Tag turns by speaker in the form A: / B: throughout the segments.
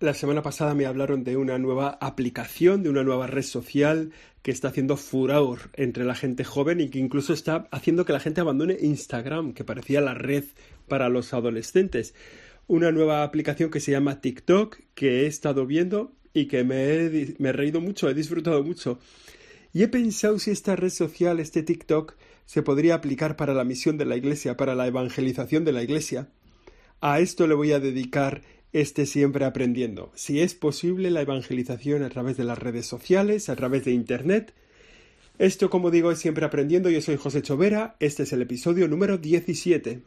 A: La semana pasada me hablaron de una nueva aplicación, de una nueva red social que está haciendo furor entre la gente joven y que incluso está haciendo que la gente abandone Instagram, que parecía la red para los adolescentes. Una nueva aplicación que se llama TikTok, que he estado viendo y que me he, me he reído mucho, he disfrutado mucho. Y he pensado si esta red social, este TikTok, se podría aplicar para la misión de la Iglesia, para la evangelización de la Iglesia. A esto le voy a dedicar esté siempre aprendiendo. Si es posible la evangelización a través de las redes sociales, a través de Internet. Esto, como digo, es siempre aprendiendo. Yo soy José Chovera. Este es el episodio número 17.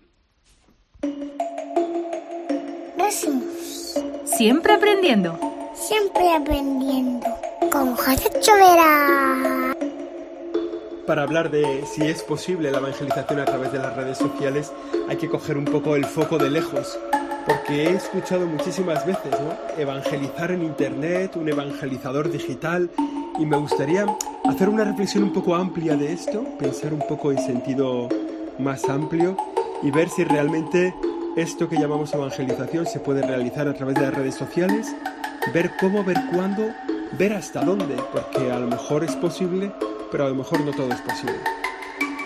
B: Siempre aprendiendo.
C: Siempre aprendiendo. Con José Chovera.
A: Para hablar de si es posible la evangelización a través de las redes sociales, hay que coger un poco el foco de lejos porque he escuchado muchísimas veces, ¿no? Evangelizar en Internet, un evangelizador digital, y me gustaría hacer una reflexión un poco amplia de esto, pensar un poco en sentido más amplio y ver si realmente esto que llamamos evangelización se puede realizar a través de las redes sociales, ver cómo, ver cuándo, ver hasta dónde, porque a lo mejor es posible, pero a lo mejor no todo es posible.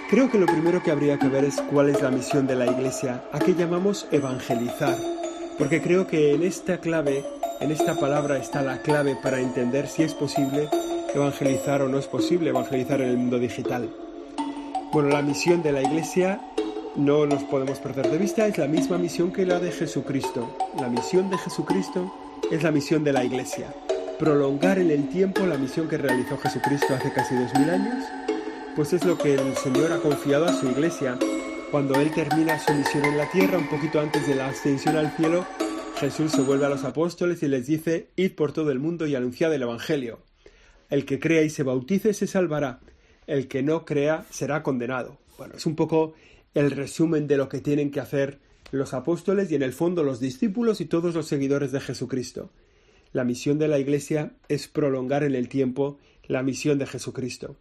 A: Creo que lo primero que habría que ver es cuál es la misión de la Iglesia, a qué llamamos evangelizar, porque creo que en esta clave, en esta palabra está la clave para entender si es posible evangelizar o no es posible evangelizar en el mundo digital. Bueno, la misión de la Iglesia no nos podemos perder de vista, es la misma misión que la de Jesucristo. La misión de Jesucristo es la misión de la Iglesia. Prolongar en el tiempo la misión que realizó Jesucristo hace casi dos mil años pues es lo que el Señor ha confiado a su iglesia. Cuando Él termina su misión en la tierra, un poquito antes de la ascensión al cielo, Jesús se vuelve a los apóstoles y les dice, Id por todo el mundo y anunciad el Evangelio. El que crea y se bautice se salvará, el que no crea será condenado. Bueno, es un poco el resumen de lo que tienen que hacer los apóstoles y en el fondo los discípulos y todos los seguidores de Jesucristo. La misión de la Iglesia es prolongar en el tiempo la misión de Jesucristo.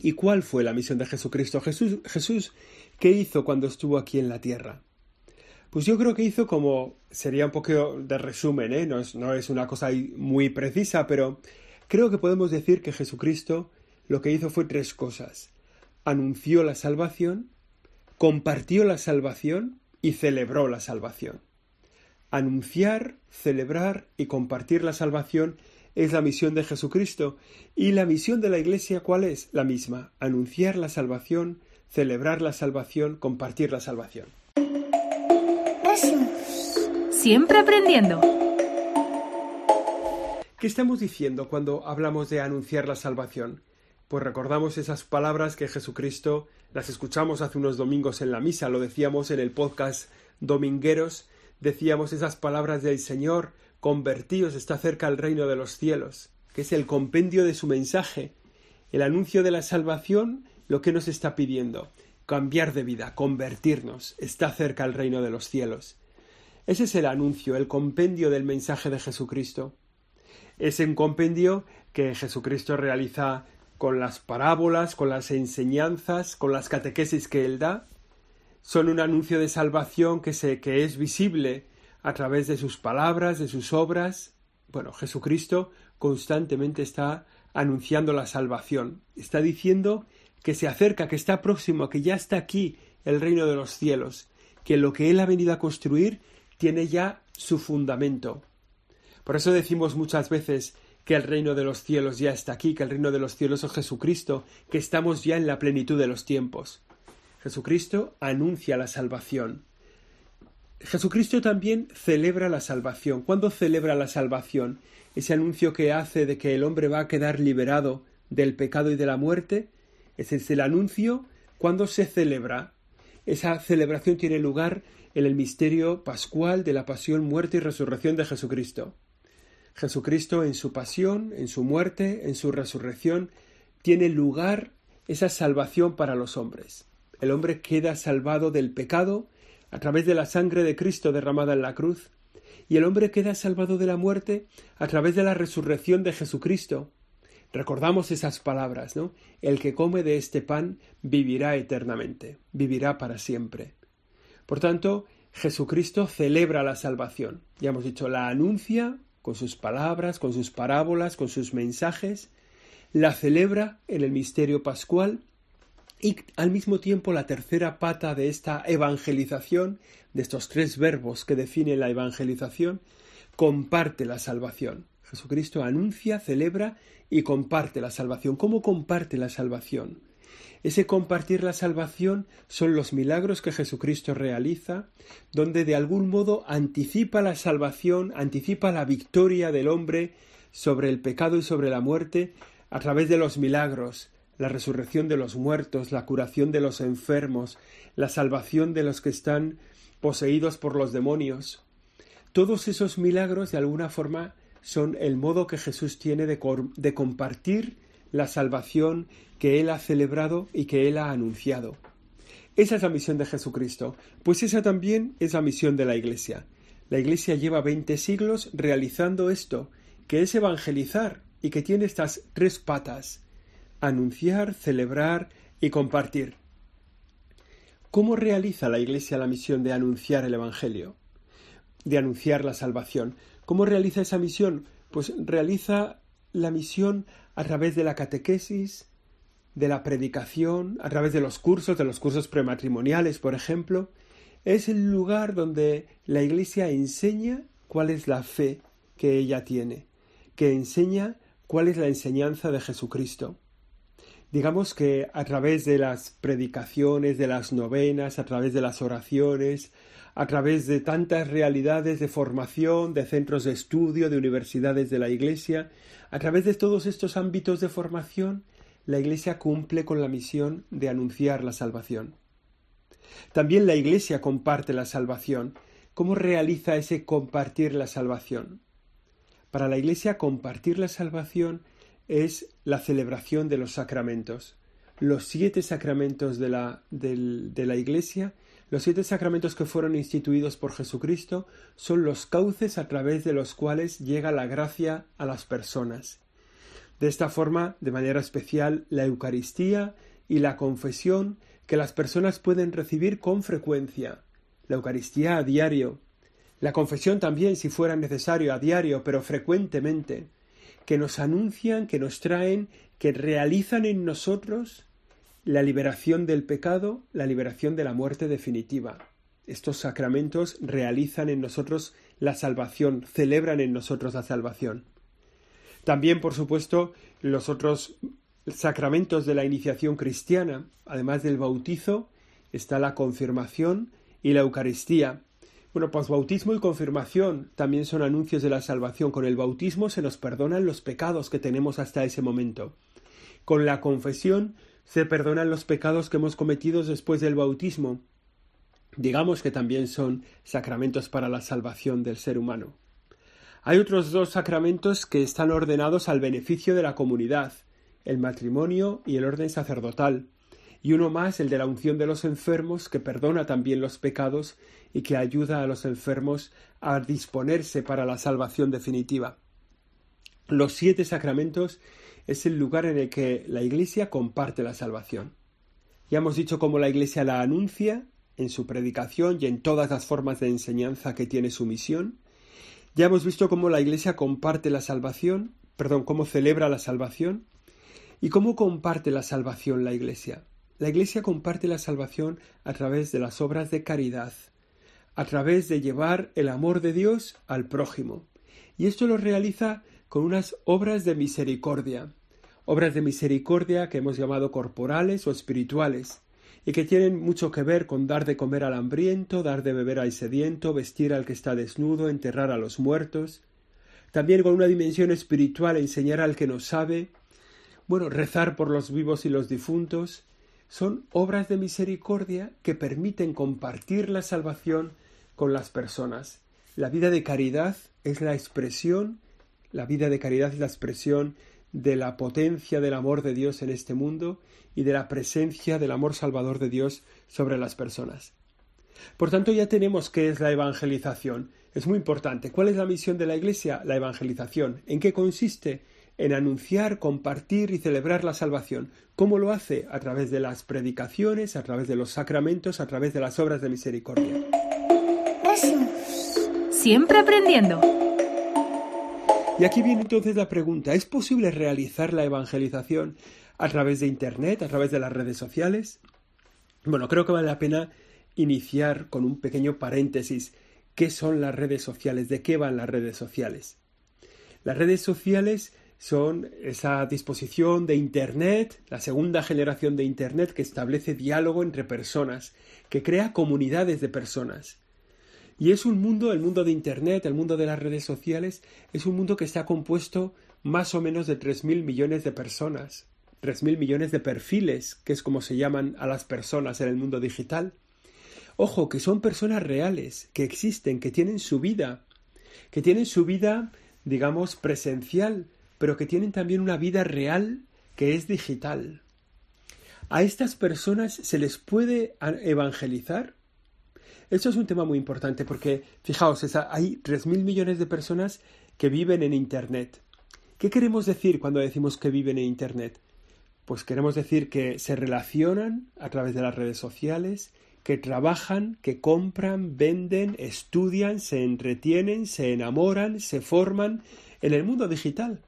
A: ¿Y cuál fue la misión de Jesucristo? Jesús, Jesús, ¿qué hizo cuando estuvo aquí en la tierra? Pues yo creo que hizo como, sería un poco de resumen, ¿eh? no, es, no es una cosa muy precisa, pero creo que podemos decir que Jesucristo lo que hizo fue tres cosas. Anunció la salvación, compartió la salvación y celebró la salvación. Anunciar, celebrar y compartir la salvación es la misión de Jesucristo. ¿Y la misión de la Iglesia cuál es? La misma, anunciar la salvación, celebrar la salvación, compartir la salvación.
B: Siempre aprendiendo.
A: ¿Qué estamos diciendo cuando hablamos de anunciar la salvación? Pues recordamos esas palabras que Jesucristo las escuchamos hace unos domingos en la misa, lo decíamos en el podcast Domingueros, decíamos esas palabras del Señor Convertíos está cerca el reino de los cielos, que es el compendio de su mensaje, el anuncio de la salvación, lo que nos está pidiendo, cambiar de vida, convertirnos, está cerca el reino de los cielos. Ese es el anuncio, el compendio del mensaje de Jesucristo. Es un compendio que Jesucristo realiza con las parábolas, con las enseñanzas, con las catequesis que él da. Son un anuncio de salvación que, se, que es visible a través de sus palabras, de sus obras. Bueno, Jesucristo constantemente está anunciando la salvación. Está diciendo que se acerca, que está próximo, que ya está aquí el reino de los cielos, que lo que Él ha venido a construir tiene ya su fundamento. Por eso decimos muchas veces que el reino de los cielos ya está aquí, que el reino de los cielos es Jesucristo, que estamos ya en la plenitud de los tiempos. Jesucristo anuncia la salvación. Jesucristo también celebra la salvación. ¿Cuándo celebra la salvación? Ese anuncio que hace de que el hombre va a quedar liberado del pecado y de la muerte. Ese es el anuncio. ¿Cuándo se celebra? Esa celebración tiene lugar en el misterio pascual de la pasión, muerte y resurrección de Jesucristo. Jesucristo en su pasión, en su muerte, en su resurrección, tiene lugar esa salvación para los hombres. El hombre queda salvado del pecado, a través de la sangre de Cristo derramada en la cruz, y el hombre queda salvado de la muerte a través de la resurrección de Jesucristo. Recordamos esas palabras, ¿no? El que come de este pan vivirá eternamente, vivirá para siempre. Por tanto, Jesucristo celebra la salvación. Ya hemos dicho, la anuncia con sus palabras, con sus parábolas, con sus mensajes, la celebra en el misterio pascual y al mismo tiempo la tercera pata de esta evangelización, de estos tres verbos que definen la evangelización, comparte la salvación. Jesucristo anuncia, celebra y comparte la salvación. ¿Cómo comparte la salvación? Ese compartir la salvación son los milagros que Jesucristo realiza, donde de algún modo anticipa la salvación, anticipa la victoria del hombre sobre el pecado y sobre la muerte a través de los milagros, la resurrección de los muertos, la curación de los enfermos, la salvación de los que están poseídos por los demonios. Todos esos milagros de alguna forma son el modo que Jesús tiene de, compartir la salvación que Él ha celebrado y que Él ha anunciado. Esa es la misión de Jesucristo, pues esa también es la misión de la Iglesia. La Iglesia lleva veinte siglos realizando esto, que es evangelizar y que tiene estas tres patas anunciar, celebrar y compartir. ¿Cómo realiza la Iglesia la misión de anunciar el Evangelio? De anunciar la salvación. ¿Cómo realiza esa misión? Pues realiza la misión a través de la catequesis, de la predicación, a través de los cursos, de los cursos prematrimoniales, por ejemplo. Es el lugar donde la Iglesia enseña cuál es la fe que ella tiene, que enseña cuál es la enseñanza de Jesucristo. Digamos que a través de las predicaciones, de las novenas, a través de las oraciones, a través de tantas realidades de formación, de centros de estudio, de universidades de la Iglesia, a través de todos estos ámbitos de formación, la Iglesia cumple con la misión de anunciar la salvación. También la Iglesia comparte la salvación. ¿Cómo realiza ese compartir la salvación? Para la Iglesia compartir la salvación es la celebración de los sacramentos. Los siete sacramentos de la, de la Iglesia, los siete sacramentos que fueron instituidos por Jesucristo, son los cauces a través de los cuales llega la gracia a las personas. De esta forma, de manera especial, la Eucaristía y la confesión que las personas pueden recibir con frecuencia. La Eucaristía a diario. La confesión también, si fuera necesario, a diario, pero frecuentemente que nos anuncian, que nos traen, que realizan en nosotros la liberación del pecado, la liberación de la muerte definitiva. Estos sacramentos realizan en nosotros la salvación, celebran en nosotros la salvación. También, por supuesto, los otros sacramentos de la iniciación cristiana, además del bautizo, está la confirmación y la Eucaristía, bueno, pues bautismo y confirmación también son anuncios de la salvación. Con el bautismo se nos perdonan los pecados que tenemos hasta ese momento. Con la confesión se perdonan los pecados que hemos cometido después del bautismo. Digamos que también son sacramentos para la salvación del ser humano. Hay otros dos sacramentos que están ordenados al beneficio de la comunidad, el matrimonio y el orden sacerdotal y uno más, el de la unción de los enfermos, que perdona también los pecados y que ayuda a los enfermos a disponerse para la salvación definitiva. Los siete sacramentos es el lugar en el que la Iglesia comparte la salvación. Ya hemos dicho cómo la Iglesia la anuncia en su predicación y en todas las formas de enseñanza que tiene su misión. Ya hemos visto cómo la Iglesia comparte la salvación, perdón, cómo celebra la salvación y cómo comparte la salvación la Iglesia. La Iglesia comparte la salvación a través de las obras de caridad, a través de llevar el amor de Dios al prójimo. Y esto lo realiza con unas obras de misericordia, obras de misericordia que hemos llamado corporales o espirituales, y que tienen mucho que ver con dar de comer al hambriento, dar de beber al sediento, vestir al que está desnudo, enterrar a los muertos, también con una dimensión espiritual enseñar al que no sabe, bueno, rezar por los vivos y los difuntos, son obras de misericordia que permiten compartir la salvación con las personas. La vida de caridad es la expresión, la vida de caridad es la expresión de la potencia del amor de Dios en este mundo y de la presencia del amor salvador de Dios sobre las personas. Por tanto, ya tenemos qué es la evangelización. Es muy importante. ¿Cuál es la misión de la Iglesia? La evangelización. ¿En qué consiste? En anunciar, compartir y celebrar la salvación. ¿Cómo lo hace? A través de las predicaciones, a través de los sacramentos, a través de las obras de misericordia.
B: siempre aprendiendo.
A: Y aquí viene entonces la pregunta, ¿es posible realizar la evangelización a través de Internet, a través de las redes sociales? Bueno, creo que vale la pena iniciar con un pequeño paréntesis. ¿Qué son las redes sociales? ¿De qué van las redes sociales? Las redes sociales son esa disposición de Internet, la segunda generación de Internet que establece diálogo entre personas, que crea comunidades de personas. Y es un mundo, el mundo de Internet, el mundo de las redes sociales, es un mundo que está compuesto más o menos de 3.000 millones de personas, 3.000 millones de perfiles, que es como se llaman a las personas en el mundo digital. Ojo, que son personas reales, que existen, que tienen su vida, que tienen su vida, digamos, presencial, pero que tienen también una vida real que es digital. ¿A estas personas se les puede evangelizar? Esto es un tema muy importante porque, fijaos, hay 3.000 millones de personas que viven en Internet. ¿Qué queremos decir cuando decimos que viven en Internet? Pues queremos decir que se relacionan a través de las redes sociales, que trabajan, que compran, venden, estudian, se entretienen, se enamoran, se forman en el mundo digital.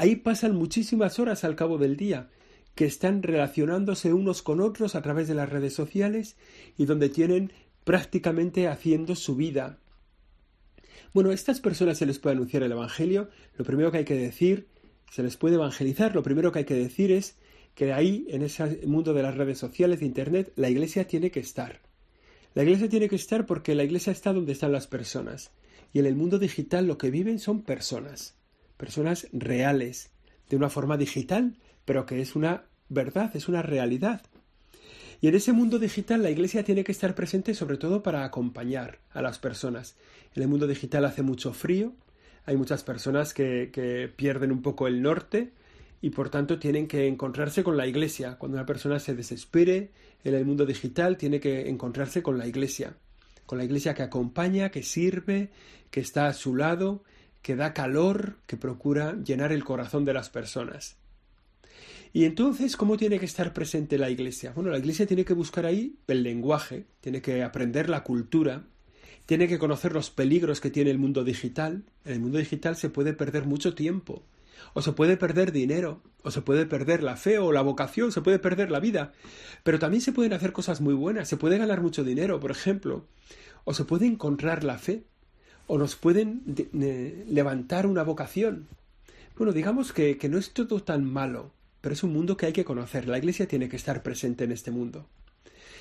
A: Ahí pasan muchísimas horas al cabo del día, que están relacionándose unos con otros a través de las redes sociales y donde tienen prácticamente haciendo su vida. Bueno, a estas personas se les puede anunciar el Evangelio. Lo primero que hay que decir, se les puede evangelizar. Lo primero que hay que decir es que ahí, en ese mundo de las redes sociales, de Internet, la Iglesia tiene que estar. La Iglesia tiene que estar porque la Iglesia está donde están las personas. Y en el mundo digital lo que viven son personas personas reales, de una forma digital, pero que es una verdad, es una realidad. Y en ese mundo digital la Iglesia tiene que estar presente sobre todo para acompañar a las personas. En el mundo digital hace mucho frío, hay muchas personas que, que pierden un poco el norte y por tanto tienen que encontrarse con la Iglesia. Cuando una persona se desespere en el mundo digital tiene que encontrarse con la Iglesia, con la Iglesia que acompaña, que sirve, que está a su lado que da calor, que procura llenar el corazón de las personas. Y entonces, ¿cómo tiene que estar presente la Iglesia? Bueno, la Iglesia tiene que buscar ahí el lenguaje, tiene que aprender la cultura, tiene que conocer los peligros que tiene el mundo digital. En el mundo digital se puede perder mucho tiempo, o se puede perder dinero, o se puede perder la fe o la vocación, se puede perder la vida. Pero también se pueden hacer cosas muy buenas, se puede ganar mucho dinero, por ejemplo, o se puede encontrar la fe o nos pueden levantar una vocación. Bueno, digamos que, que no es todo tan malo, pero es un mundo que hay que conocer. La Iglesia tiene que estar presente en este mundo.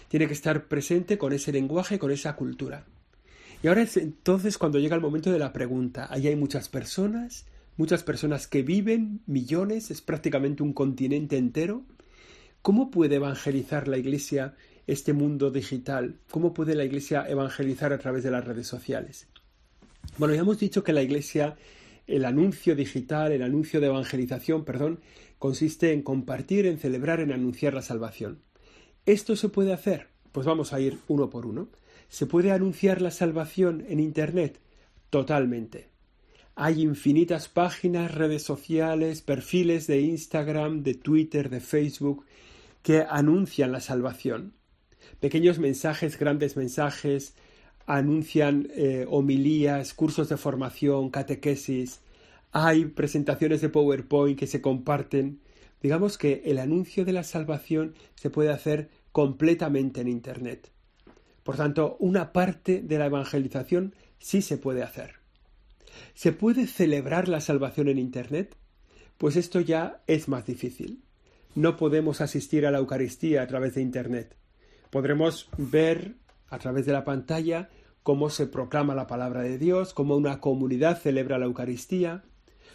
A: Tiene que estar presente con ese lenguaje, con esa cultura. Y ahora es entonces cuando llega el momento de la pregunta. Ahí hay muchas personas, muchas personas que viven, millones, es prácticamente un continente entero. ¿Cómo puede evangelizar la Iglesia este mundo digital? ¿Cómo puede la Iglesia evangelizar a través de las redes sociales? Bueno, ya hemos dicho que la Iglesia, el anuncio digital, el anuncio de evangelización, perdón, consiste en compartir, en celebrar, en anunciar la salvación. ¿Esto se puede hacer? Pues vamos a ir uno por uno. ¿Se puede anunciar la salvación en Internet? Totalmente. Hay infinitas páginas, redes sociales, perfiles de Instagram, de Twitter, de Facebook, que anuncian la salvación. Pequeños mensajes, grandes mensajes, anuncian eh, homilías, cursos de formación, catequesis, hay presentaciones de PowerPoint que se comparten. Digamos que el anuncio de la salvación se puede hacer completamente en Internet. Por tanto, una parte de la evangelización sí se puede hacer. ¿Se puede celebrar la salvación en Internet? Pues esto ya es más difícil. No podemos asistir a la Eucaristía a través de Internet. Podremos ver a través de la pantalla cómo se proclama la palabra de Dios, cómo una comunidad celebra la Eucaristía.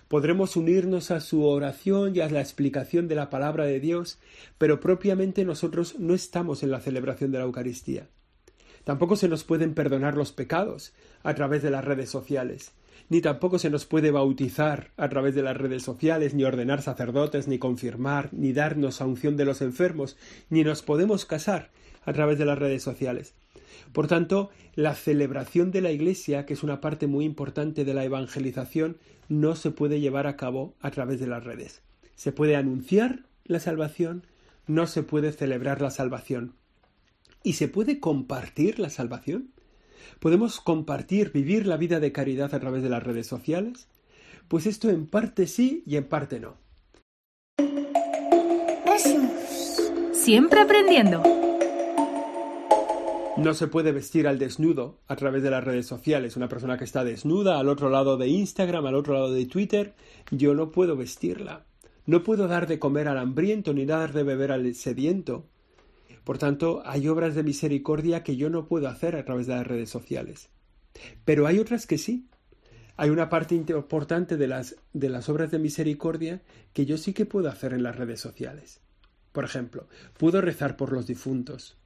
A: Podremos unirnos a su oración y a la explicación de la palabra de Dios, pero propiamente nosotros no estamos en la celebración de la Eucaristía. Tampoco se nos pueden perdonar los pecados a través de las redes sociales, ni tampoco se nos puede bautizar a través de las redes sociales, ni ordenar sacerdotes, ni confirmar, ni darnos a unción de los enfermos, ni nos podemos casar a través de las redes sociales. Por tanto, la celebración de la Iglesia, que es una parte muy importante de la evangelización, no se puede llevar a cabo a través de las redes. Se puede anunciar la salvación, no se puede celebrar la salvación. ¿Y se puede compartir la salvación? ¿Podemos compartir, vivir la vida de caridad a través de las redes sociales? Pues esto en parte sí y en parte no.
B: Siempre aprendiendo.
A: No se puede vestir al desnudo a través de las redes sociales. Una persona que está desnuda al otro lado de Instagram, al otro lado de Twitter, yo no puedo vestirla. No puedo dar de comer al hambriento ni dar de beber al sediento. Por tanto, hay obras de misericordia que yo no puedo hacer a través de las redes sociales. Pero hay otras que sí. Hay una parte importante de las, de las obras de misericordia que yo sí que puedo hacer en las redes sociales. Por ejemplo, puedo rezar por los difuntos.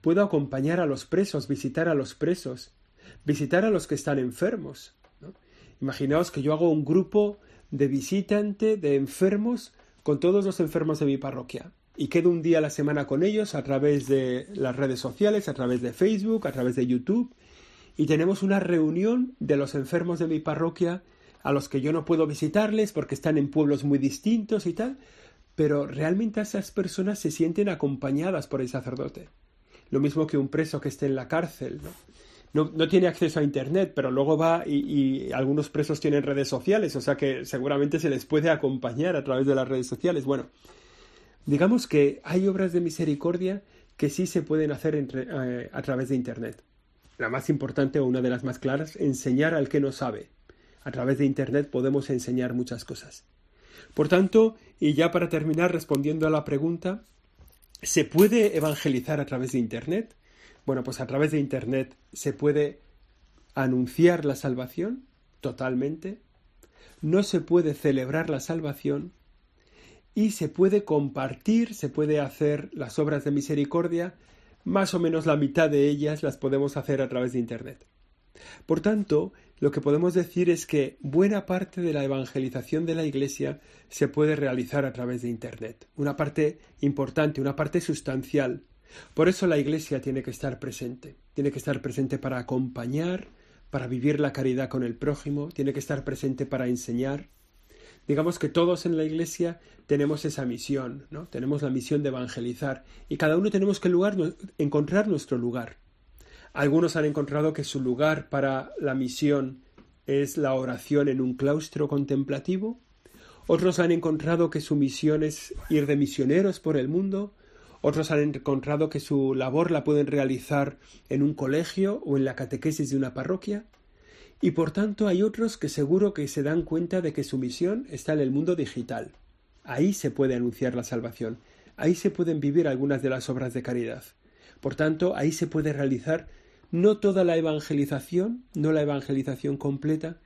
A: Puedo acompañar a los presos, visitar a los presos, visitar a los que están enfermos. Imaginaos que yo hago un grupo de visitante de enfermos con todos los enfermos de mi parroquia y quedo un día a la semana con ellos a través de las redes sociales, a través de Facebook, a través de YouTube y tenemos una reunión de los enfermos de mi parroquia a los que yo no puedo visitarles porque están en pueblos muy distintos y tal, pero realmente esas personas se sienten acompañadas por el sacerdote. Lo mismo que un preso que esté en la cárcel, ¿no? no, tiene acceso a Internet, pero luego va y, algunos presos tienen redes sociales, o sea que seguramente se les puede acompañar a través de las redes sociales. Bueno, digamos que hay obras de misericordia que sí se pueden hacer eh, a través de Internet. La más importante o una de las más claras, enseñar al que no sabe. A través de Internet podemos enseñar muchas cosas. Por tanto, y ya para terminar respondiendo a la pregunta, ¿se puede evangelizar a través de Internet? Bueno, pues a través de Internet se puede anunciar la salvación totalmente, no se puede celebrar la salvación y se puede compartir, se puede hacer las obras de misericordia, más o menos la mitad de ellas las podemos hacer a través de Internet. Por tanto, lo que podemos decir es que buena parte de la evangelización de la Iglesia se puede realizar a través de Internet. Una parte importante, una parte sustancial, por eso la Iglesia tiene que estar presente, tiene que estar presente para acompañar, para vivir la caridad con el prójimo, tiene que estar presente para enseñar. Digamos que todos en la Iglesia tenemos esa misión, ¿no? Tenemos la misión de evangelizar y cada uno tenemos que encontrar nuestro lugar. Algunos han encontrado que su lugar para la misión es la oración en un claustro contemplativo, otros han encontrado que su misión es ir de misioneros por el mundo, otros han encontrado que su labor la pueden realizar en un colegio o en la catequesis de una parroquia. Y por tanto hay otros que seguro que se dan cuenta de que su misión está en el mundo digital. Ahí se puede anunciar la salvación. Ahí se pueden vivir algunas de las obras de caridad. Por tanto, ahí se puede realizar no toda la evangelización, no la evangelización completa,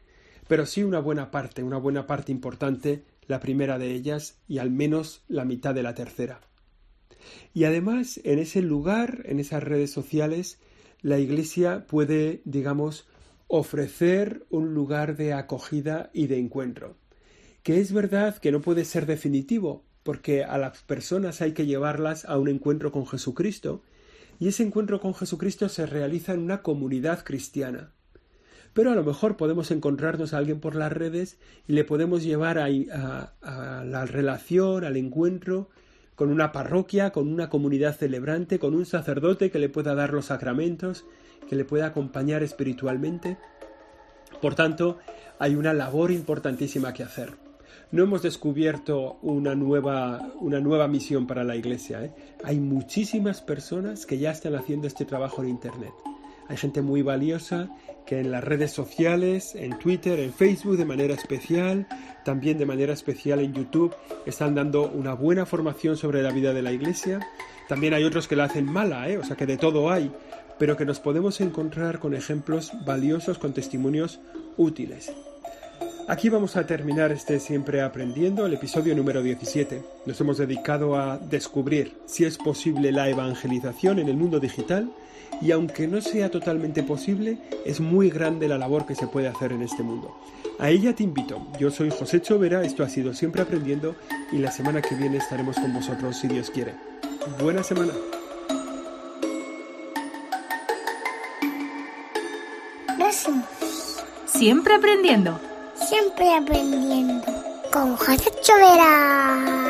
A: pero sí una buena parte, una buena parte importante, la primera de ellas y al menos la mitad de la tercera. Y además, en ese lugar, en esas redes sociales, la Iglesia puede, digamos, ofrecer un lugar de acogida y de encuentro. Que es verdad que no puede ser definitivo, porque a las personas hay que llevarlas a un encuentro con Jesucristo, y ese encuentro con Jesucristo se realiza en una comunidad cristiana. Pero a lo mejor podemos encontrarnos a alguien por las redes y le podemos llevar a, a la relación, al encuentro, con una parroquia, con una comunidad celebrante, con un sacerdote que le pueda dar los sacramentos, que le pueda acompañar espiritualmente. Por tanto, hay una labor importantísima que hacer. No hemos descubierto una nueva, una nueva misión para la Iglesia. ¿eh? Hay muchísimas personas que ya están haciendo este trabajo en Internet. Hay gente muy valiosa que en las redes sociales, en Twitter, en Facebook de manera especial, también de manera especial en YouTube, están dando una buena formación sobre la vida de la Iglesia. También hay otros que la hacen mala, ¿eh? o sea que de todo hay, pero que nos podemos encontrar con ejemplos valiosos, con testimonios útiles. Aquí vamos a terminar este Siempre Aprendiendo, el episodio número 17. Nos hemos dedicado a descubrir si es posible la evangelización en el mundo digital y aunque no sea totalmente posible, es muy grande la labor que se puede hacer en este mundo. A ella te invito. Yo soy José Chovera, esto ha sido Siempre Aprendiendo y la semana que viene estaremos con vosotros si Dios quiere. Buena semana.
B: Siempre aprendiendo.
C: Siempre aprendiendo. Con José Chovera.